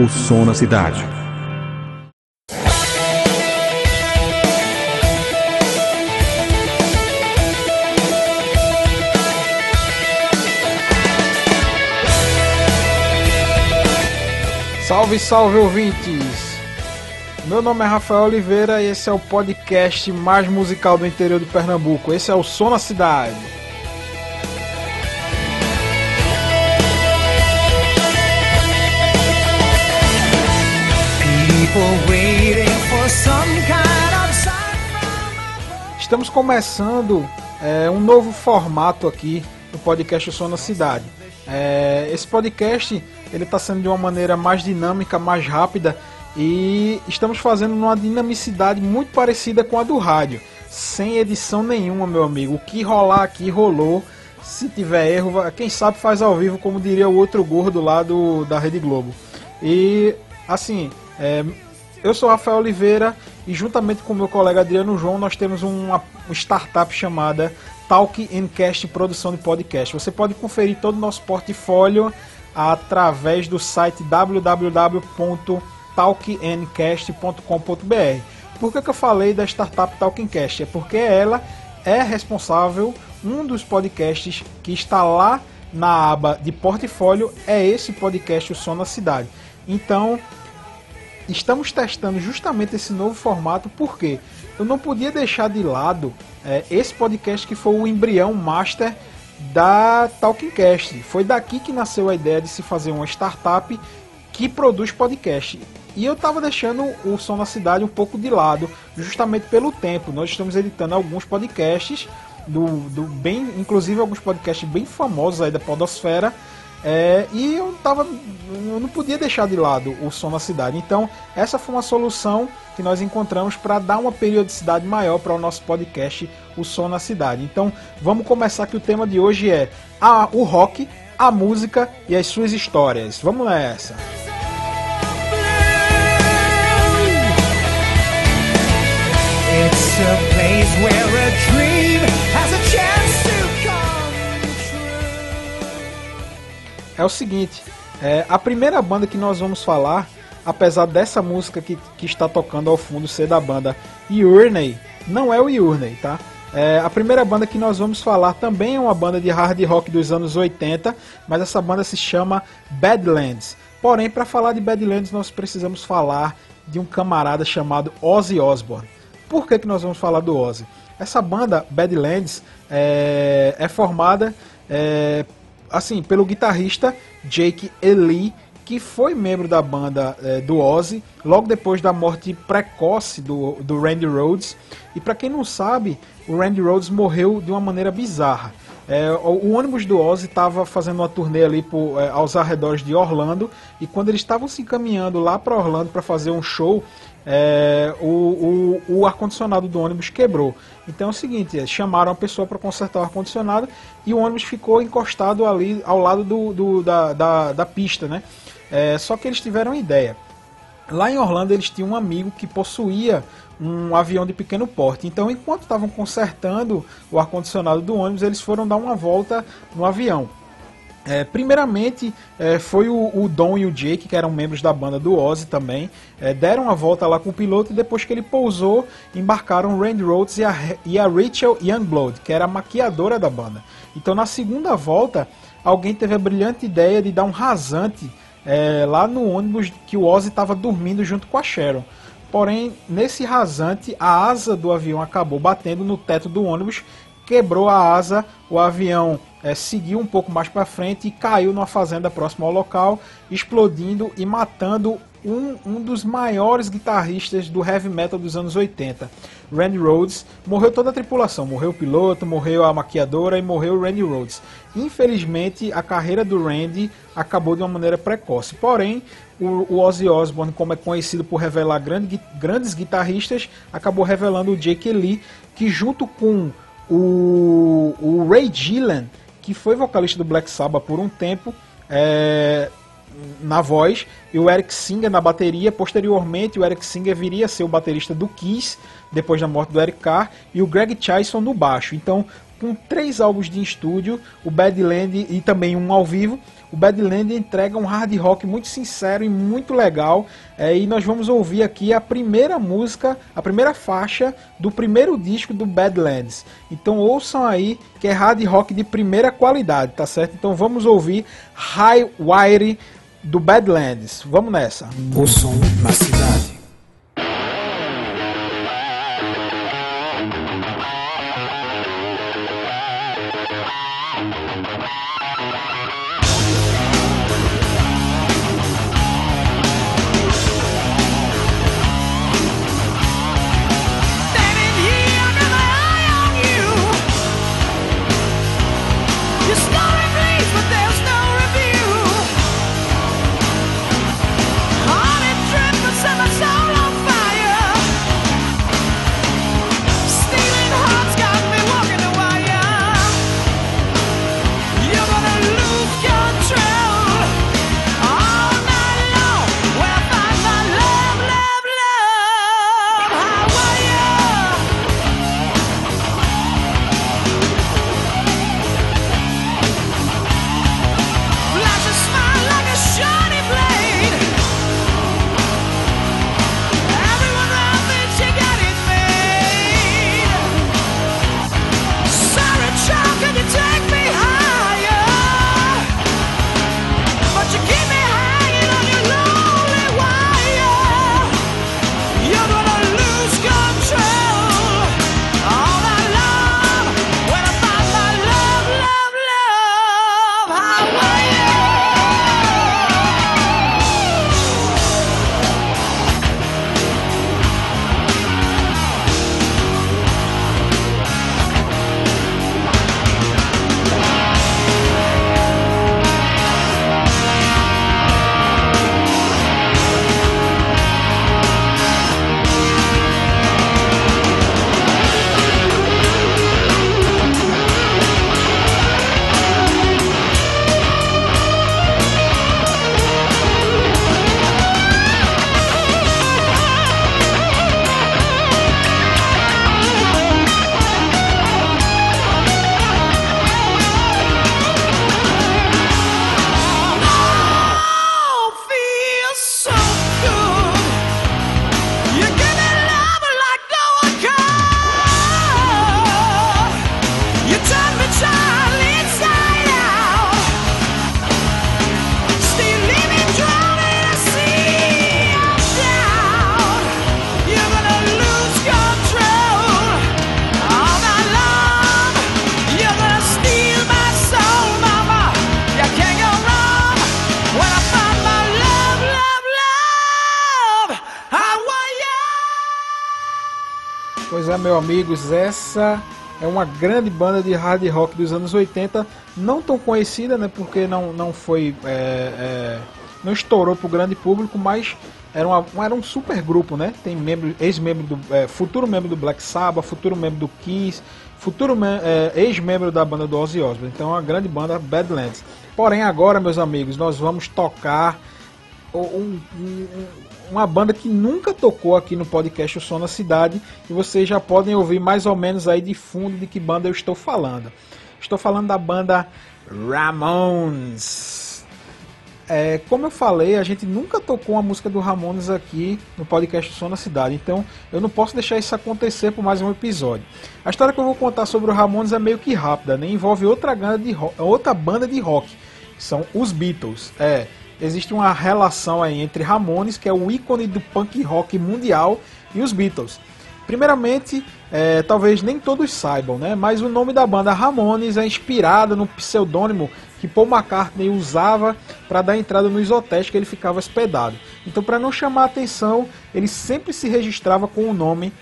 O som na cidade. Salve, salve ouvintes! Meu nome é Rafael Oliveira e esse é o podcast mais musical do interior do Pernambuco. Esse é o Som na Cidade. Estamos começando é, um novo formato aqui no podcast Som na Cidade. É, esse podcast ele está sendo de uma maneira mais dinâmica, mais rápida e estamos fazendo uma dinamicidade muito parecida com a do rádio, sem edição nenhuma, meu amigo. O que rolar aqui rolou. Se tiver erro, quem sabe faz ao vivo, como diria o outro gordo lá do, da Rede Globo. E assim, é, eu sou Rafael Oliveira e juntamente com meu colega Adriano João nós temos uma, startup chamada Talk Cast Produção de Podcast. Você pode conferir todo o nosso portfólio através do site www.talkencast.com.br. Por que, que eu falei da startup Talkencast? É porque ela é responsável, um dos podcasts que está lá na aba de portfólio é esse podcast O Som na Cidade. Então, estamos testando justamente esse novo formato porque eu não podia deixar de lado é, esse podcast que foi o embrião master da Talkingcast. Foi daqui que nasceu a ideia de se fazer uma startup que produz podcast. E eu estava deixando o som da cidade um pouco de lado, justamente pelo tempo. Nós estamos editando alguns podcasts do, do bem, inclusive alguns podcasts bem famosos aí da Podosfera é, e eu, tava, eu não podia deixar de lado o som na cidade. Então, essa foi uma solução que nós encontramos para dar uma periodicidade maior para o nosso podcast, O Som na Cidade. Então, vamos começar que o tema de hoje é a, o rock, a música e as suas histórias. Vamos nessa! It's a place where a dream é o seguinte: é, a primeira banda que nós vamos falar, apesar dessa música que, que está tocando ao fundo ser da banda Urney, não é o Urney, tá? É, a primeira banda que nós vamos falar também é uma banda de hard rock dos anos 80, mas essa banda se chama Badlands. Porém, para falar de Badlands, nós precisamos falar de um camarada chamado Ozzy Osbourne. Por que, que nós vamos falar do Ozzy? Essa banda, Badlands, é, é formada é, assim, pelo guitarrista Jake Lee, que foi membro da banda é, do Ozzy, logo depois da morte precoce do, do Randy Rhodes. E para quem não sabe, o Randy Rhodes morreu de uma maneira bizarra. É, o, o, ônibus do Ozzy estava fazendo uma turnê ali por, é, aos arredores de Orlando, e quando eles estavam se encaminhando lá para Orlando para fazer um show, é, o, o, o ar-condicionado do ônibus quebrou. Então é o seguinte, chamaram a pessoa para consertar o ar-condicionado e o ônibus ficou encostado ali ao lado do, do da, da, da, pista, né? É, só que eles tiveram uma ideia. Lá em Orlando eles tinham um amigo que possuía um avião de pequeno porte. Então, enquanto estavam consertando o ar-condicionado do ônibus, eles foram dar uma volta no avião. É, primeiramente, é, foi o, o, Don e o Jake, que eram membros da banda do Ozzy também, é, deram uma volta lá com o piloto e depois que ele pousou, embarcaram Randy Rhoads e a, e a Rachel Youngblood, que era a maquiadora da banda. Então, na segunda volta, alguém teve a brilhante ideia de dar um rasante é, lá no ônibus que o Ozzy estava dormindo junto com a Sharon. Porém, nesse rasante, a asa do avião acabou batendo no teto do ônibus, quebrou a asa, o avião é, seguiu um pouco mais para frente e caiu numa fazenda próxima ao local, explodindo e matando um, um dos maiores guitarristas do heavy metal dos anos 80, Randy Rhodes. Morreu toda a tripulação, morreu o piloto, morreu a maquiadora e morreu o Randy Rhodes. Infelizmente, a carreira do Randy acabou de uma maneira precoce. Porém, o, o Ozzy Osbourne, como é conhecido por revelar grande, grandes guitarristas, acabou revelando o Jake Lee, que junto com o, o Ray Gillan que foi vocalista do Black Sabbath por um tempo, é, na voz, e o Eric Singer na bateria. Posteriormente, o Eric Singer viria a ser o baterista do Kiss, depois da morte do Eric Carr, e o Greg Chaison no baixo. Então, com três álbuns de estúdio, o Badland e também um ao vivo, o Badland entrega um hard rock muito sincero e muito legal. É, e nós vamos ouvir aqui a primeira música, a primeira faixa do primeiro disco do Badlands. Então ouçam aí que é hard rock de primeira qualidade, tá certo? Então vamos ouvir High Wire do Badlands. Vamos nessa. O som na cidade. Amigos, essa é uma grande banda de hard rock dos anos 80, não tão conhecida, né, porque não, não foi, é, é, não estourou para o grande público, mas era, uma, era um super grupo, né? Tem membro, ex-membro do, é, futuro membro do Black Sabbath, futuro membro do Kiss, futuro é, ex-membro da banda do Ozzy Osbourne. Então, é uma grande banda Badlands. Porém, agora, meus amigos, nós vamos tocar um, um, uma banda que nunca tocou aqui no podcast O Som na Cidade e vocês já podem ouvir mais ou menos aí de fundo de que banda eu estou falando. Estou falando da banda Ramones. É, como eu falei, a gente nunca tocou uma música do Ramones aqui no podcast Som na Cidade, então eu não posso deixar isso acontecer por mais um episódio. A história que eu vou contar sobre o Ramones é meio que rápida, né? envolve outra, banda de outra banda de rock, são os Beatles. É, existe uma relação aí entre Ramones, que é o ícone do punk rock mundial, e os Beatles. Primeiramente, é, talvez nem todos saibam, né? Mas o nome da banda Ramones é inspirado no pseudônimo que Paul McCartney usava para dar entrada nos hotéis que ele ficava hospedado. Então, para não chamar atenção, ele sempre se registrava com o nome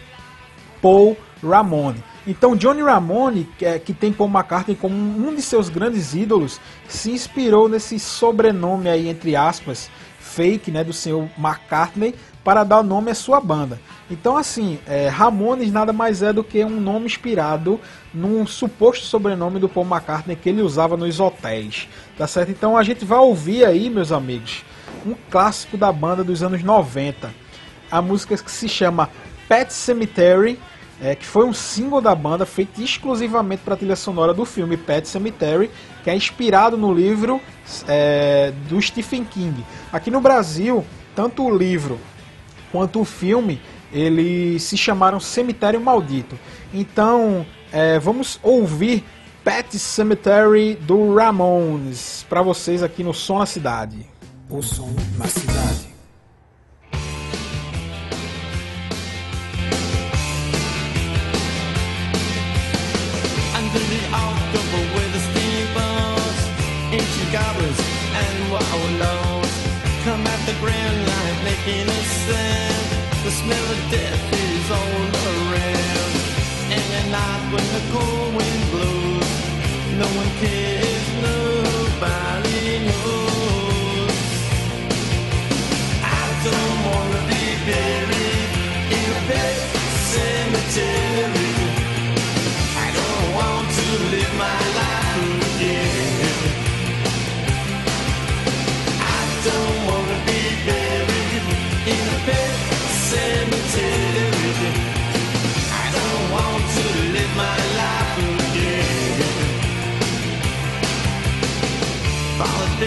Paul Ramone. Então Johnny Ramone, que, é, que tem Paul McCartney como um de seus grandes ídolos, se inspirou nesse sobrenome aí, entre aspas, fake, né, do senhor McCartney, para dar o nome à sua banda. Então, assim, é, Ramones nada mais é do que um nome inspirado num suposto sobrenome do Paul McCartney que ele usava nos hotéis, tá certo? Então a gente vai ouvir aí, meus amigos, um clássico da banda dos anos 90. A música que se chama Pet Cemetery é, que foi um single da banda feito exclusivamente para a trilha sonora do filme Pet Cemetery, que é inspirado no livro é, do Stephen King. Aqui no Brasil, tanto o livro quanto o filme eles se chamaram Cemitério Maldito. Então, é, vamos ouvir Pet Cemetery do Ramones para vocês aqui no Som na Cidade. O som na cidade.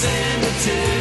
Cemetery.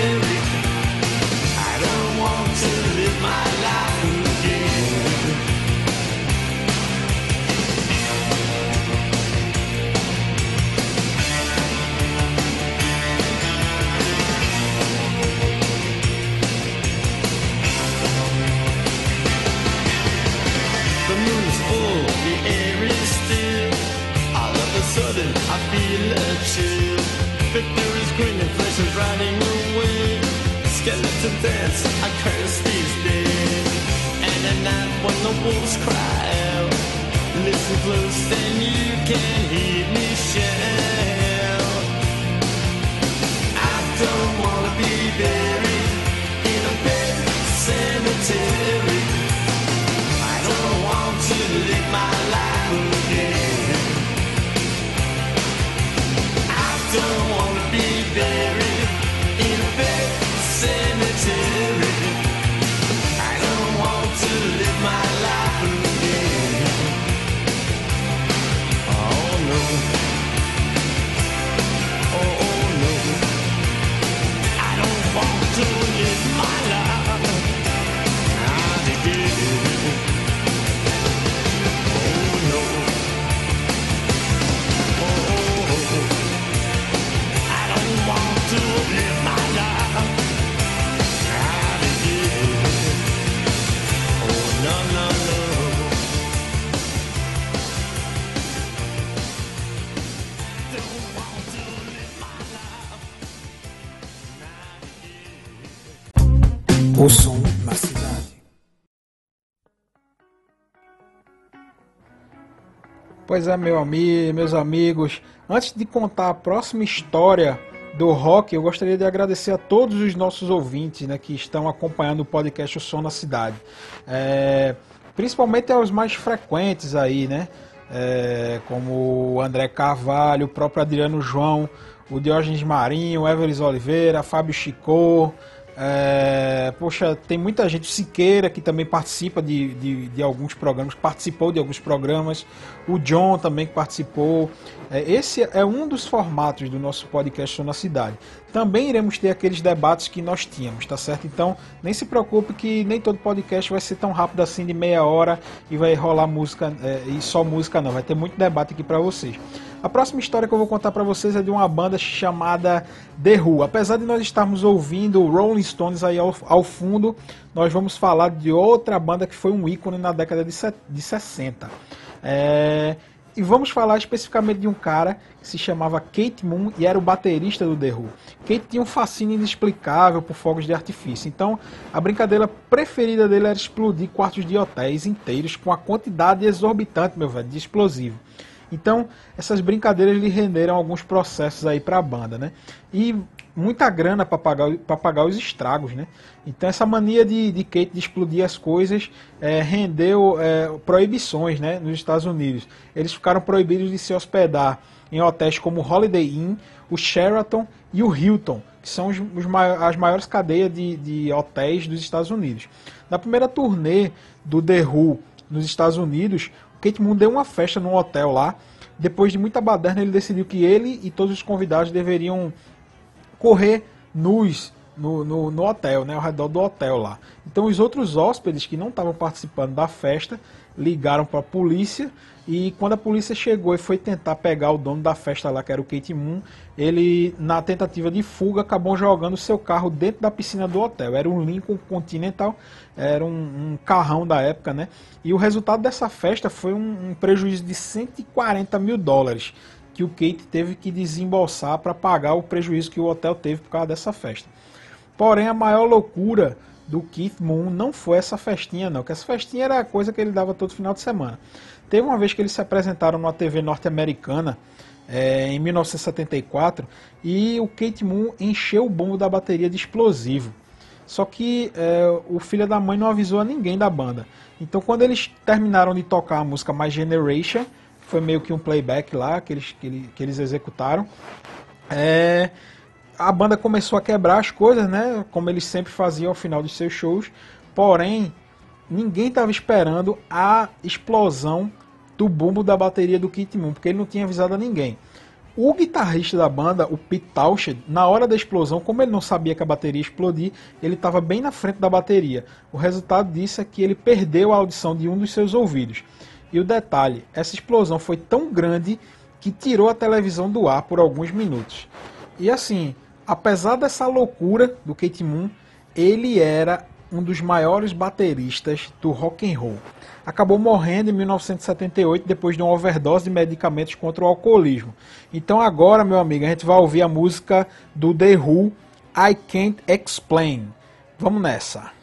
Pois é, meu amigo, meus amigos. Antes de contar a próxima história do rock, eu gostaria de agradecer a todos os nossos ouvintes né, que estão acompanhando o podcast O Som na Cidade. É, principalmente aos mais frequentes aí, né? É, como o André Carvalho, o próprio Adriano João, o Diógenes Marinho, o Everest Oliveira, Fábio Chicô. É, poxa, tem muita gente, Siqueira, que também participa de, de, de alguns programas, participou de alguns programas, o John também participou. É, esse é um dos formatos do nosso podcast na Cidade. Também iremos ter aqueles debates que nós tínhamos, tá certo? Então, nem se preocupe que nem todo podcast vai ser tão rápido assim de meia hora e vai rolar música é, e só música não, vai ter muito debate aqui para vocês. A próxima história que eu vou contar para vocês é de uma banda chamada The Who. Apesar de nós estarmos ouvindo Rolling Stones aí ao, ao fundo, nós vamos falar de outra banda que foi um ícone na década de, de 60. É, E vamos falar especificamente de um cara que se chamava Kate Moon e era o baterista do The Who. Kate tinha um fascínio inexplicável por fogos de artifício. Então, a brincadeira preferida dele era explodir quartos de hotéis inteiros com a quantidade exorbitante, meu velho, de explosivo. Então, essas brincadeiras lhe renderam alguns processos aí para a banda, né? E muita grana para pagar, pagar os estragos, né? Então, essa mania de, de Kate de explodir as coisas é, rendeu é, proibições, né? Nos Estados Unidos. Eles ficaram proibidos de se hospedar em hotéis como o Holiday Inn, o Sheraton e o Hilton, que são os, os as maiores cadeias de, de hotéis dos Estados Unidos. Na primeira turnê do The Who nos Estados Unidos, Kate Moon deu uma festa num hotel lá. Depois de muita baderna, ele decidiu que ele e todos os convidados deveriam correr nus no, no, no, hotel, né, ao redor do hotel lá. Então os outros hóspedes que não estavam participando da festa ligaram para a polícia e quando a polícia chegou e foi tentar pegar o dono da festa lá, que era o Kate Moon, ele, na tentativa de fuga, acabou jogando seu carro dentro da piscina do hotel. Era um Lincoln Continental, era um, um carrão da época, né? E o resultado dessa festa foi um, um prejuízo de 140 mil dólares que o Kate teve que desembolsar para pagar o prejuízo que o hotel teve por causa dessa festa. Porém, a maior loucura do Keith Moon não foi essa festinha, não, que essa festinha era a coisa que ele dava todo final de semana. Teve uma vez que eles se apresentaram numa TV norte-americana, é, em 1974, e o Kate Moon encheu o bombo da bateria de explosivo. Só que é, o filho da mãe não avisou a ninguém da banda. Então, quando eles terminaram de tocar a música My Generation, foi meio que um playback lá que eles, que, que eles executaram. É, a banda começou a quebrar as coisas, né? Como eles sempre faziam ao final dos seus shows. Porém, ninguém estava esperando a explosão do bumbo da bateria do Kit Moon, porque ele não tinha avisado a ninguém. O guitarrista da banda, o Pete Townshend, na hora da explosão, como ele não sabia que a bateria ia explodir, ele estava bem na frente da bateria. O resultado disso é que ele perdeu a audição de um dos seus ouvidos. E o detalhe, essa explosão foi tão grande que tirou a televisão do ar por alguns minutos. E assim, apesar dessa loucura do Kate Moon, ele era um dos maiores bateristas do rock and roll acabou morrendo em 1978 depois de uma overdose de medicamentos contra o alcoolismo. Então agora, meu amigo, a gente vai ouvir a música do The Who, I Can't Explain. Vamos nessa.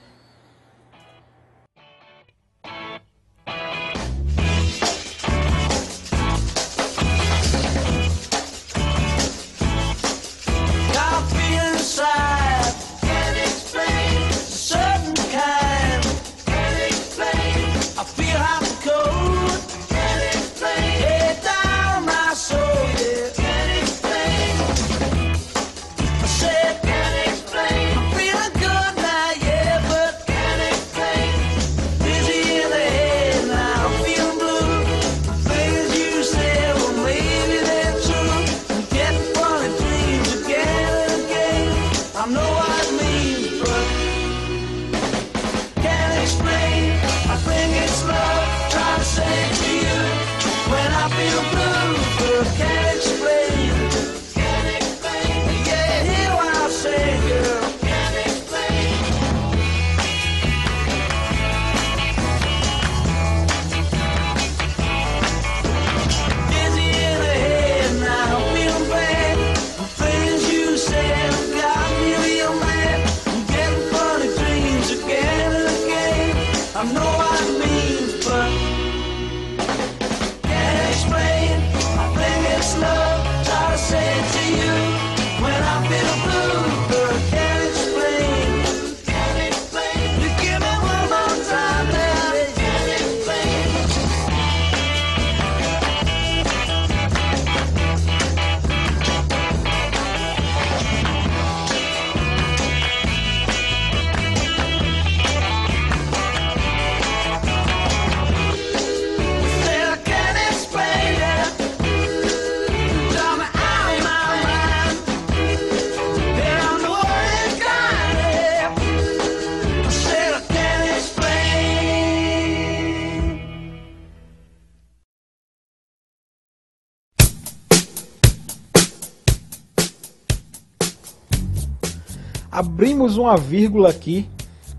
Abrimos uma vírgula aqui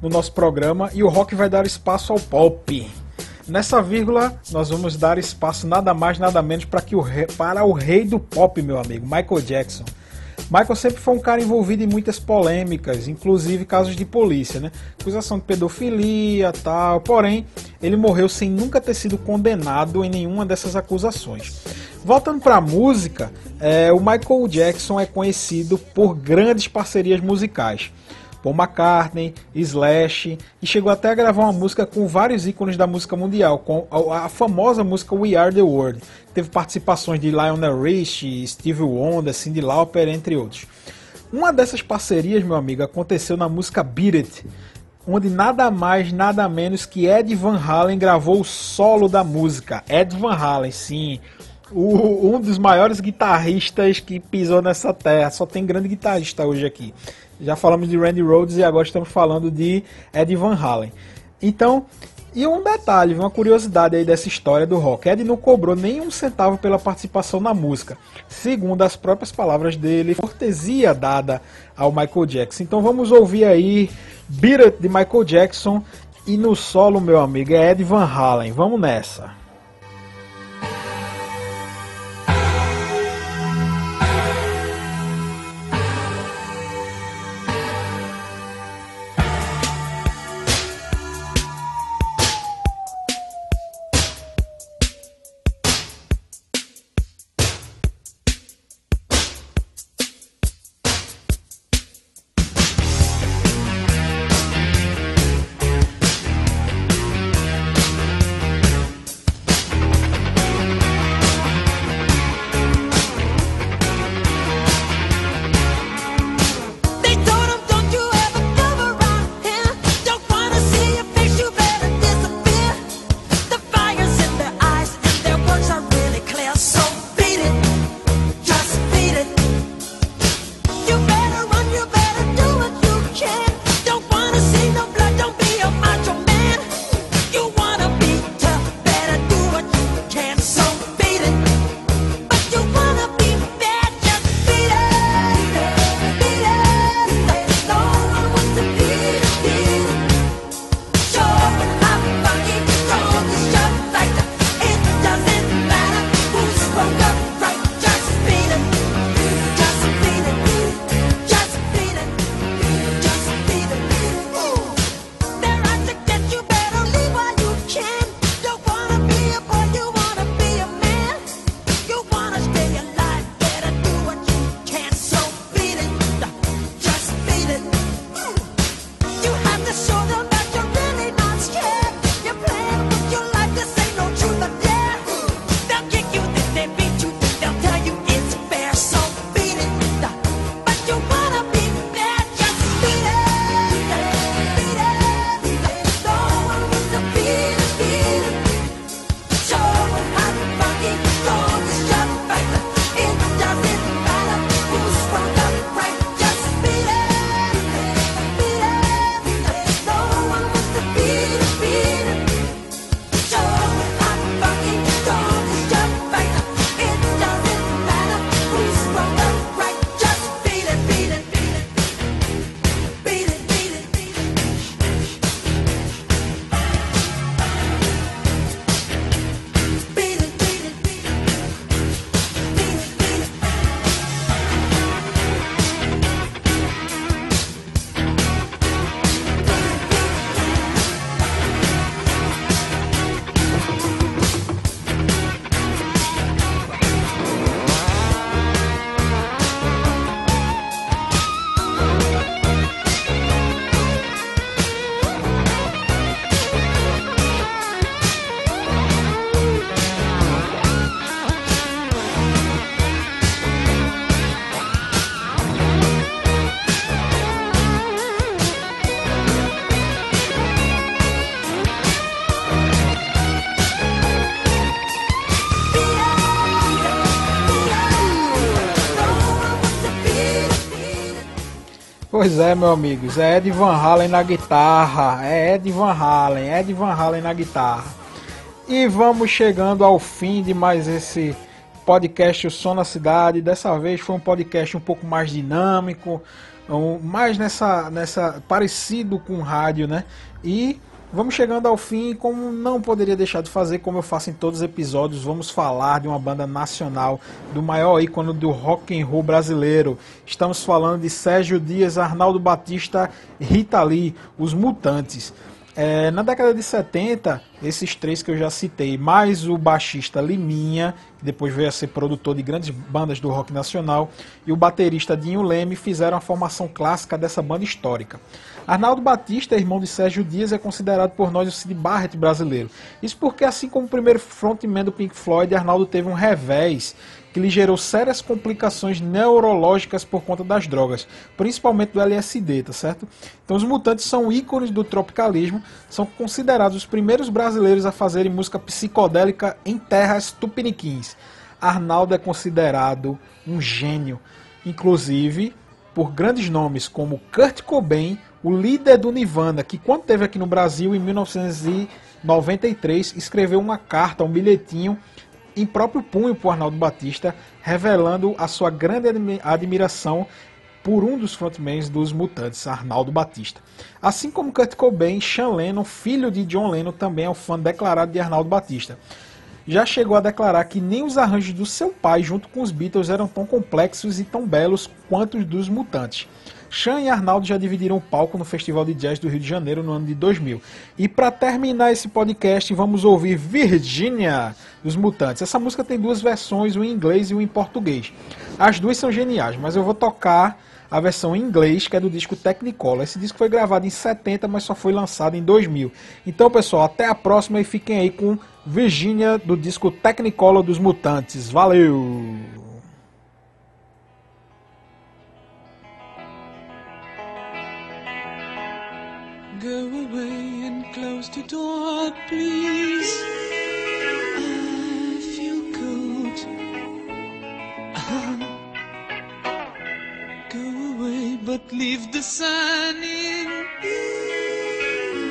no nosso programa e o rock vai dar espaço ao pop. Nessa vírgula, nós vamos dar espaço nada mais, nada menos para que o rei, para o rei do pop, meu amigo, Michael Jackson. Michael sempre foi um cara envolvido em muitas polêmicas, inclusive casos de polícia, né? Acusação de pedofilia, tal. Porém, ele morreu sem nunca ter sido condenado em nenhuma dessas acusações. Voltando para a música, é, o Michael Jackson é conhecido por grandes parcerias musicais. Paul McCartney, Slash, e chegou até a gravar uma música com vários ícones da música mundial, com a, famosa música We Are The World. Teve participações de Lionel Richie, Steve Wonder, Cyndi Lauper, entre outros. Uma dessas parcerias, meu amigo, aconteceu na música Beat It, onde nada mais, nada menos que Ed Van Halen gravou o solo da música. Ed Van Halen, sim, o, um dos maiores guitarristas que pisou nessa terra. Só tem grande guitarrista hoje aqui. Já falamos de Randy Rhoads e agora estamos falando de Ed Van Halen. Então, e um detalhe, uma curiosidade aí dessa história do rock. Ed não cobrou nenhum centavo pela participação na música. Segundo as próprias palavras dele, cortesia dada ao Michael Jackson. Então vamos ouvir aí Beat It de Michael Jackson e no solo, meu amigo, é Ed Van Halen. Vamos nessa. Pois é, meu amigos, é Ed Van Halen na guitarra, é Ed Van Halen, Ed Van Halen na guitarra. E vamos chegando ao fim de mais esse podcast O Som na Cidade. Dessa vez foi um podcast um pouco mais dinâmico, mais nessa, nessa parecido com rádio, né? E Vamos chegando ao fim, como não poderia deixar de fazer, como eu faço em todos os episódios, vamos falar de uma banda nacional, do maior ícone do rock and roll brasileiro. Estamos falando de Sérgio Dias, Arnaldo Batista, Rita Lee, os Mutantes. É, na década de 70, esses três que eu já citei, mais o baixista Liminha, que depois veio a ser produtor de grandes bandas do rock nacional, e o baterista Dinho Leme fizeram a formação clássica dessa banda histórica. Arnaldo Batista, irmão de Sérgio Dias, é considerado por nós o Sid Barrett brasileiro. Isso porque, assim como o primeiro frontman do Pink Floyd, Arnaldo teve um revés que lhe gerou sérias complicações neurológicas por conta das drogas, principalmente do LSD, tá certo? Então os Mutantes são ícones do tropicalismo, são considerados os primeiros brasileiros a fazerem música psicodélica em terras tupiniquins. Arnaldo é considerado um gênio, inclusive por grandes nomes como Kurt Cobain, o líder do Nirvana, que quando esteve aqui no Brasil em 1993 escreveu uma carta, um bilhetinho em próprio punho para Arnaldo Batista, revelando a sua grande admi- admiração por um dos frontmans dos Mutantes, Arnaldo Batista. Assim como Kurt Cobain, Sean Lennon, filho de John Lennon, também é um fã declarado de Arnaldo Batista. Já chegou a declarar que nem os arranjos do seu pai junto com os Beatles eram tão complexos e tão belos quanto os dos Mutantes. Sean e Arnaldo já dividiram o palco no Festival de Jazz do Rio de Janeiro no ano de 2000. E para terminar esse podcast, vamos ouvir Virginia dos Mutantes. Essa música tem duas versões, uma em inglês e uma em português. As duas são geniais, mas eu vou tocar a versão em inglês, que é do disco Technicolor. Esse disco foi gravado em 70, mas só foi lançado em 2000. Então, pessoal, até a próxima e fiquem aí com Virginia do disco Technicolor dos Mutantes. Valeu! Go away and close the door, please. But leave the sun in.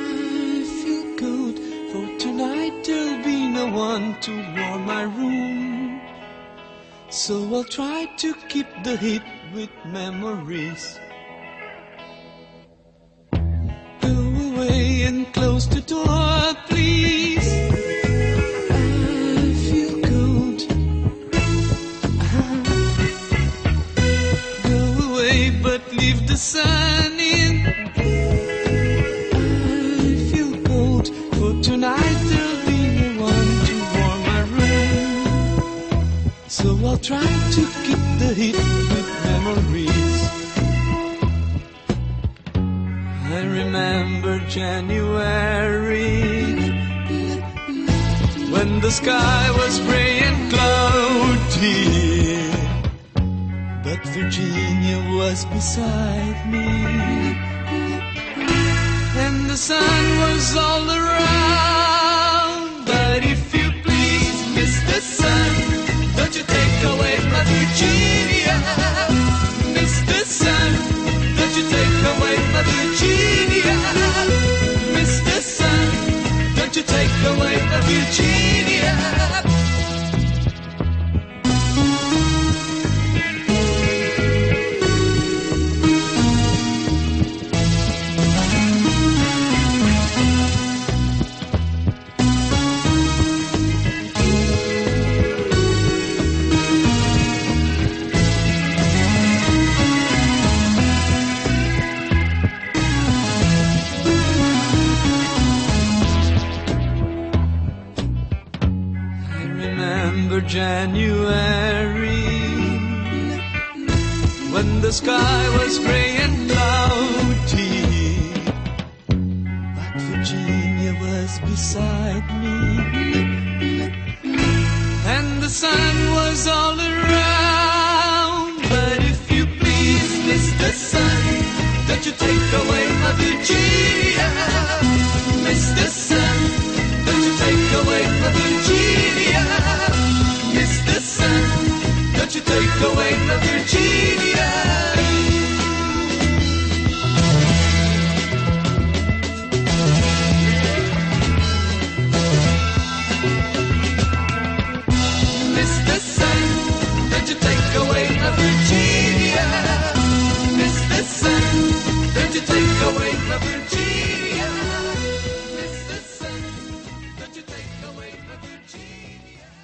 I feel cold, for tonight there'll be no one to warm my room. So I'll try to keep the heat with memories. Go away and close the door, please. Leave the sun in. I feel cold, for tonight there'll be no one to warm my room. So I'll try to keep the heat with memories. I remember January when the sky was gray and cloudy, but Virginia was beside me, and the sun was all around. But if you please, Mr. Sun, don't you take away my Virginia, Mr. Sun. Don't you take away my Virginia, Mr. Sun. Don't you take away my Virginia. when the sky was gray and cloudy. But Virginia was beside me, and the sun was all around. But if you please, Mr. Sun, don't you take away my Virginia, Mr. Sun, don't you take away my Virginia, Mr. Sun, don't you take away my Virginia.